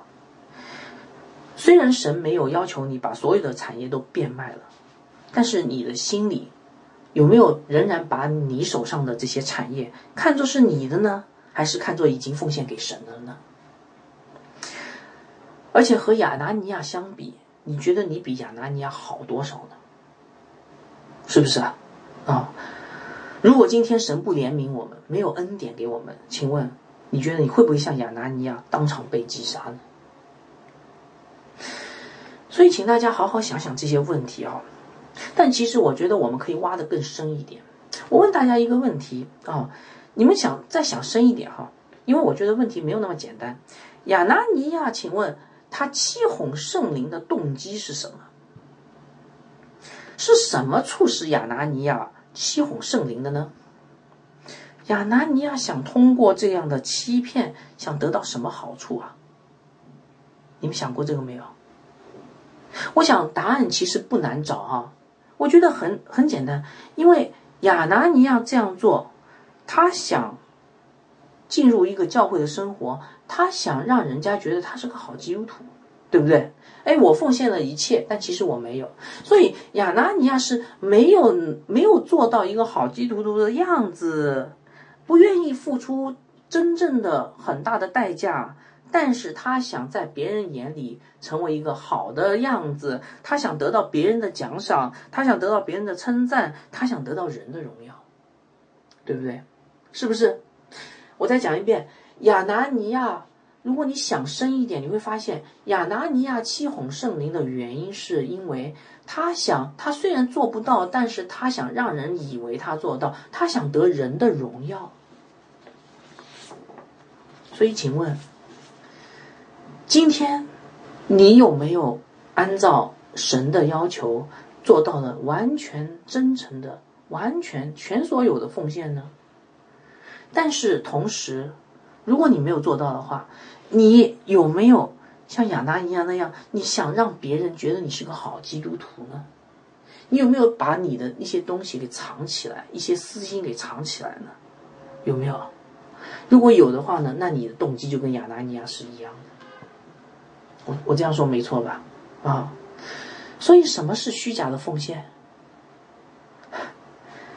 Speaker 1: 虽然神没有要求你把所有的产业都变卖了，但是你的心里。有没有仍然把你手上的这些产业看作是你的呢？还是看作已经奉献给神了呢？而且和亚拿尼亚相比，你觉得你比亚拿尼亚好多少呢？是不是啊？啊！如果今天神不怜悯我们，没有恩典给我们，请问你觉得你会不会像亚拿尼亚当场被击杀呢？所以，请大家好好想想这些问题啊！但其实我觉得我们可以挖得更深一点。我问大家一个问题啊，你们想再想深一点哈，因为我觉得问题没有那么简单。亚拿尼亚，请问他欺哄圣灵的动机是什么？是什么促使亚拿尼亚欺哄圣灵的呢？亚拿尼亚想通过这样的欺骗，想得到什么好处啊？你们想过这个没有？我想答案其实不难找啊，我觉得很很简单，因为亚拿尼亚这样做，他想进入一个教会的生活，他想让人家觉得他是个好基督徒，对不对？哎，我奉献了一切，但其实我没有，所以亚拿尼亚是没有没有做到一个好基督徒的样子，不愿意付出真正的很大的代价。但是他想在别人眼里成为一个好的样子，他想得到别人的奖赏，他想得到别人的称赞，他想得到人的荣耀，对不对？是不是？我再讲一遍，亚拿尼亚，如果你想深一点，你会发现亚拿尼亚欺哄圣灵的原因，是因为他想，他虽然做不到，但是他想让人以为他做到，他想得人的荣耀。所以，请问。今天，你有没有按照神的要求做到了完全真诚的、完全全所有的奉献呢？但是同时，如果你没有做到的话，你有没有像亚拿一样那样？你想让别人觉得你是个好基督徒呢？你有没有把你的一些东西给藏起来，一些私心给藏起来呢？有没有？如果有的话呢，那你的动机就跟亚拿尼亚是一样的。我我这样说没错吧？啊，所以什么是虚假的奉献？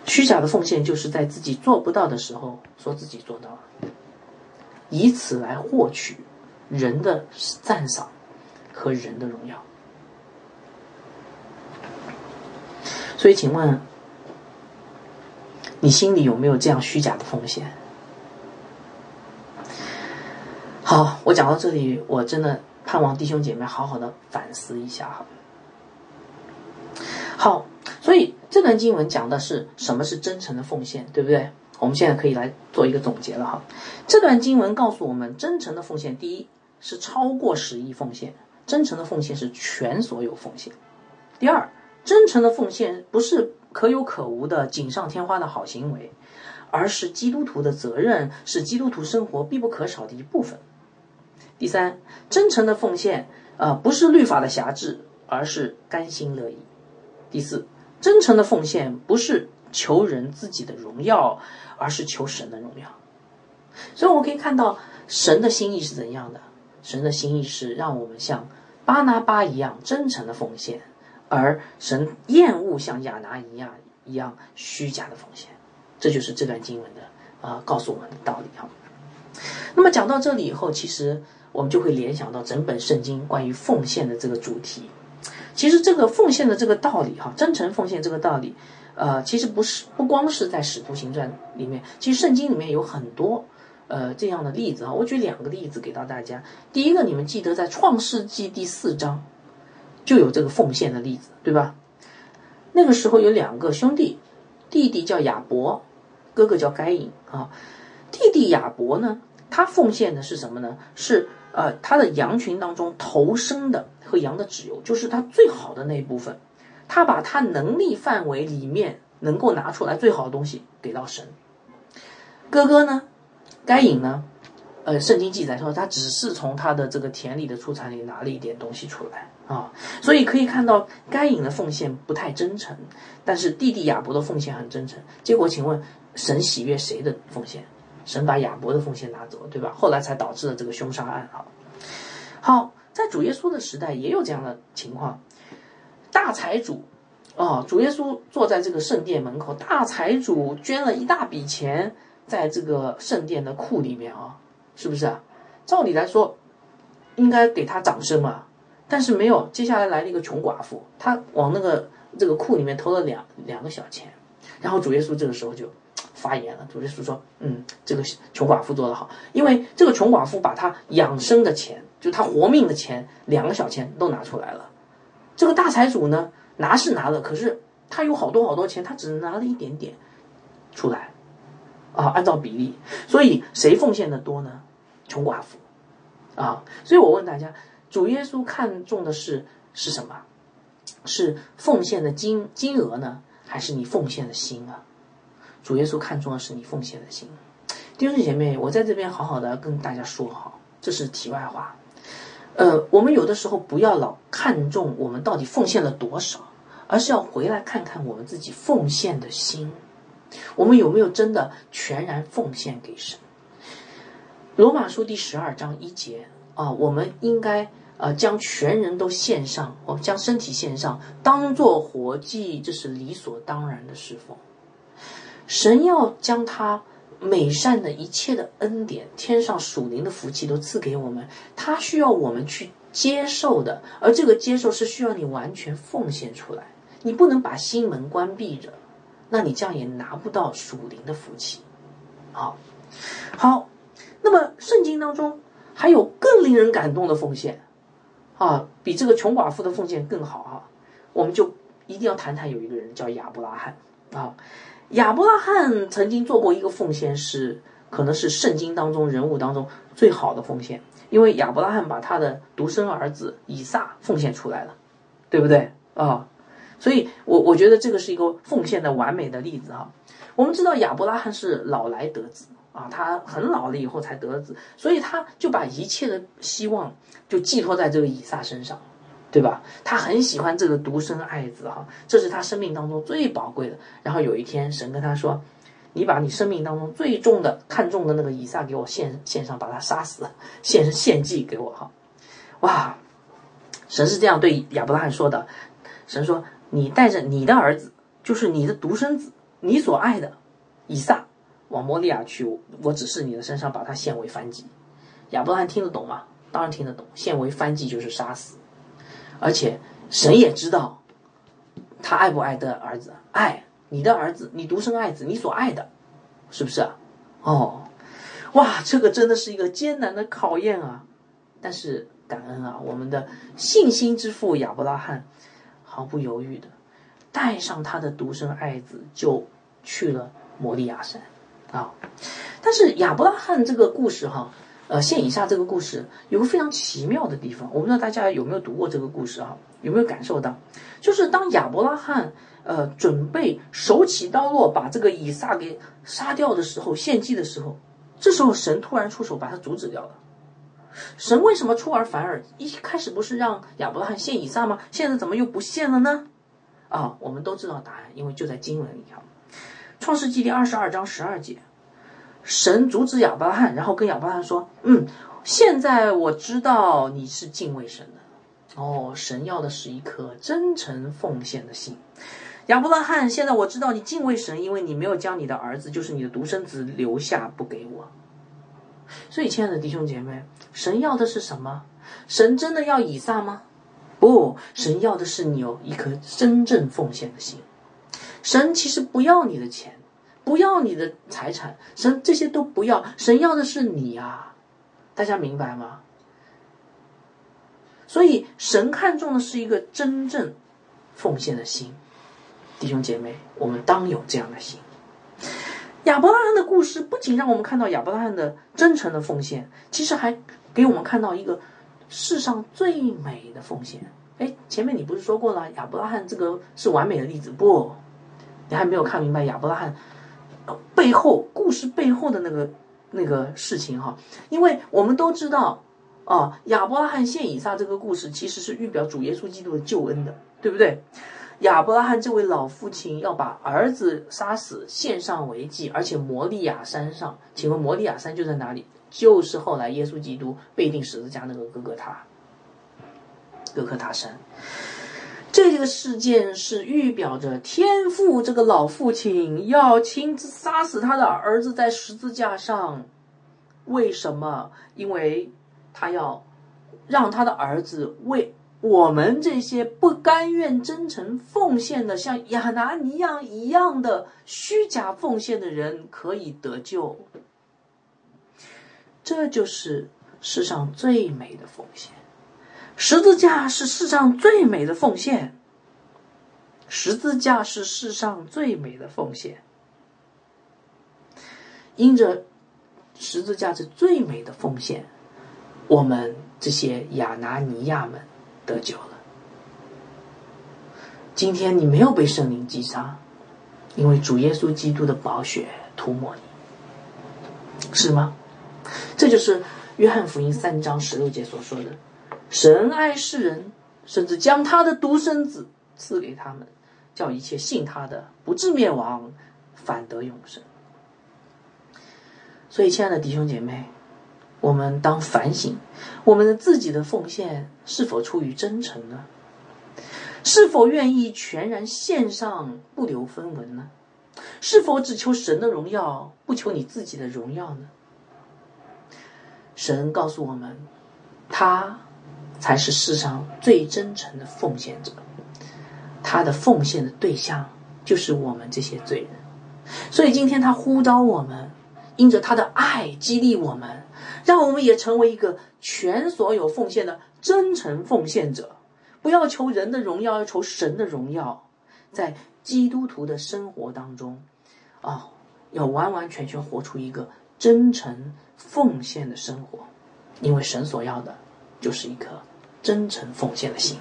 Speaker 1: 虚假的奉献就是在自己做不到的时候说自己做到了，以此来获取人的赞赏和人的荣耀。所以，请问你心里有没有这样虚假的奉献？好，我讲到这里，我真的。盼望弟兄姐妹好好的反思一下哈。好，所以这段经文讲的是什么是真诚的奉献，对不对？我们现在可以来做一个总结了哈。这段经文告诉我们，真诚的奉献，第一是超过十亿奉献，真诚的奉献是全所有奉献。第二，真诚的奉献不是可有可无的锦上添花的好行为，而是基督徒的责任，是基督徒生活必不可少的一部分。第三，真诚的奉献，呃，不是律法的辖制，而是甘心乐意。第四，真诚的奉献不是求人自己的荣耀，而是求神的荣耀。所以，我们可以看到神的心意是怎样的。神的心意是让我们像巴拿巴一样真诚的奉献，而神厌恶像亚拿一样一样虚假的奉献。这就是这段经文的啊，告诉我们的道理哈。那么讲到这里以后，其实。我们就会联想到整本圣经关于奉献的这个主题。其实这个奉献的这个道理，哈，真诚奉献这个道理，呃，其实不是不光是在使徒行传里面，其实圣经里面有很多呃这样的例子啊。我举两个例子给到大家。第一个，你们记得在创世纪第四章就有这个奉献的例子，对吧？那个时候有两个兄弟，弟弟叫亚伯，哥哥叫该隐啊。弟弟亚伯呢，他奉献的是什么呢？是呃，他的羊群当中头生的和羊的脂油，就是他最好的那一部分，他把他能力范围里面能够拿出来最好的东西给到神。哥哥呢，该隐呢，呃，圣经记载说他只是从他的这个田里的出产里拿了一点东西出来啊，所以可以看到该隐的奉献不太真诚，但是弟弟亚伯的奉献很真诚。结果，请问神喜悦谁的奉献？神把亚伯的奉献拿走，对吧？后来才导致了这个凶杀案啊。好，在主耶稣的时代也有这样的情况，大财主啊，主耶稣坐在这个圣殿门口，大财主捐了一大笔钱在这个圣殿的库里面啊，是不是啊？照理来说，应该给他掌声啊，但是没有。接下来来了一个穷寡妇，她往那个这个库里面投了两两个小钱，然后主耶稣这个时候就。发言了，主耶稣说：“嗯，这个穷寡妇做得好，因为这个穷寡妇把她养生的钱，就她活命的钱，两个小钱都拿出来了。这个大财主呢，拿是拿了，可是他有好多好多钱，他只拿了一点点出来啊，按照比例，所以谁奉献的多呢？穷寡妇啊。所以我问大家，主耶稣看重的是是什么？是奉献的金金额呢，还是你奉献的心啊？”主耶稣看重的是你奉献的心。弟兄姐妹，我在这边好好的跟大家说好，这是题外话。呃，我们有的时候不要老看重我们到底奉献了多少，而是要回来看看我们自己奉献的心，我们有没有真的全然奉献给神？罗马书第十二章一节啊，我们应该呃将全人都献上，我们将身体献上，当做活祭，这是理所当然的侍奉。神要将他美善的一切的恩典，天上属灵的福气都赐给我们，他需要我们去接受的，而这个接受是需要你完全奉献出来，你不能把心门关闭着，那你这样也拿不到属灵的福气。好，好，那么圣经当中还有更令人感动的奉献啊，比这个穷寡妇的奉献更好啊，我们就一定要谈谈有一个人叫亚伯拉罕啊。亚伯拉罕曾经做过一个奉献，是可能是圣经当中人物当中最好的奉献，因为亚伯拉罕把他的独生儿子以撒奉献出来了，对不对啊？所以，我我觉得这个是一个奉献的完美的例子哈。我们知道亚伯拉罕是老来得子啊，他很老了以后才得子，所以他就把一切的希望就寄托在这个以撒身上。对吧？他很喜欢这个独生爱子哈，这是他生命当中最宝贵的。然后有一天，神跟他说：“你把你生命当中最重的、看重的那个以撒给我献献上，把他杀死，献献祭给我哈。”哇！神是这样对亚伯拉罕说的。神说：“你带着你的儿子，就是你的独生子，你所爱的以撒，往摩利亚去。我只是你的身上，把他献为燔祭。”亚伯拉罕听得懂吗？当然听得懂。献为燔祭就是杀死。而且神也知道，他爱不爱的儿子，爱你的儿子，你独生爱子，你所爱的，是不是啊？哦，哇，这个真的是一个艰难的考验啊！但是感恩啊，我们的信心之父亚伯拉罕毫不犹豫的带上他的独生爱子，就去了摩利亚山啊。但是亚伯拉罕这个故事哈。呃，现以下这个故事有个非常奇妙的地方，我不知道大家有没有读过这个故事啊？有没有感受到？就是当亚伯拉罕呃准备手起刀落把这个以撒给杀掉的时候，献祭的时候，这时候神突然出手把他阻止掉了。神为什么出尔反尔？一开始不是让亚伯拉罕献以撒吗？现在怎么又不献了呢？啊，我们都知道答案，因为就在经文里啊，《创世纪》第二十二章十二节。神阻止亚伯拉罕，然后跟亚伯拉罕说：“嗯，现在我知道你是敬畏神的。哦，神要的是一颗真诚奉献的心。亚伯拉罕，现在我知道你敬畏神，因为你没有将你的儿子，就是你的独生子留下不给我。所以，亲爱的弟兄姐妹，神要的是什么？神真的要以撒吗？不，神要的是你有一颗真正奉献的心。神其实不要你的钱。”不要你的财产，神这些都不要，神要的是你呀，大家明白吗？所以神看重的是一个真正奉献的心，弟兄姐妹，我们当有这样的心。亚伯拉罕的故事不仅让我们看到亚伯拉罕的真诚的奉献，其实还给我们看到一个世上最美的奉献。哎，前面你不是说过了，亚伯拉罕这个是完美的例子，不，你还没有看明白亚伯拉罕。背后故事背后的那个那个事情哈，因为我们都知道啊，亚伯拉罕献以撒这个故事其实是预表主耶稣基督的救恩的，对不对？亚伯拉罕这位老父亲要把儿子杀死献上为祭，而且摩利亚山上，请问摩利亚山就在哪里？就是后来耶稣基督被钉十字架那个哥哥塔，哥克塔山。这个事件是预表着天父这个老父亲要亲自杀死他的儿子在十字架上，为什么？因为他要让他的儿子为我们这些不甘愿真诚奉献的像亚拿尼亚一样的虚假奉献的人可以得救。这就是世上最美的奉献。十字架是世上最美的奉献，十字架是世上最美的奉献。因着十字架是最美的奉献，我们这些亚拿尼亚们得救了。今天你没有被圣灵击杀，因为主耶稣基督的宝血涂抹你，是吗？这就是约翰福音三章十六节所说的：“神爱世人，甚至将他的独生子赐给他们，叫一切信他的不至灭亡，反得永生。”所以，亲爱的弟兄姐妹，我们当反省我们的自己的奉献是否出于真诚呢？是否愿意全然献上，不留分文呢？是否只求神的荣耀，不求你自己的荣耀呢？神告诉我们，他才是世上最真诚的奉献者，他的奉献的对象就是我们这些罪人。所以今天他呼召我们。因着他的爱激励我们，让我们也成为一个全所有奉献的真诚奉献者。不要求人的荣耀，要求神的荣耀。在基督徒的生活当中，啊，要完完全全活出一个真诚奉献的生活，因为神所要的就是一颗真诚奉献的心。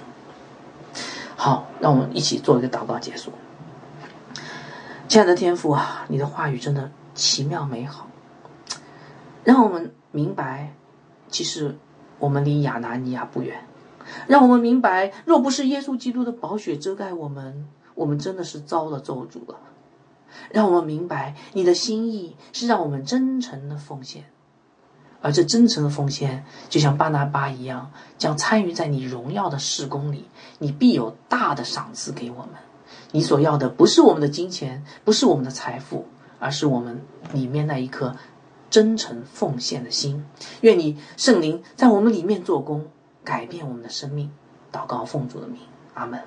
Speaker 1: 好，让我们一起做一个祷告结束。亲爱的天父啊，你的话语真的奇妙美好。让我们明白，其实我们离亚拿尼亚不远。让我们明白，若不是耶稣基督的宝血遮盖我们，我们真的是遭了咒诅了。让我们明白，你的心意是让我们真诚的奉献，而这真诚的奉献，就像巴拿巴一样，将参与在你荣耀的事工里，你必有大的赏赐给我们。你所要的不是我们的金钱，不是我们的财富，而是我们里面那一颗。真诚奉献的心，愿你圣灵在我们里面做工，改变我们的生命。祷告奉主的名，阿门。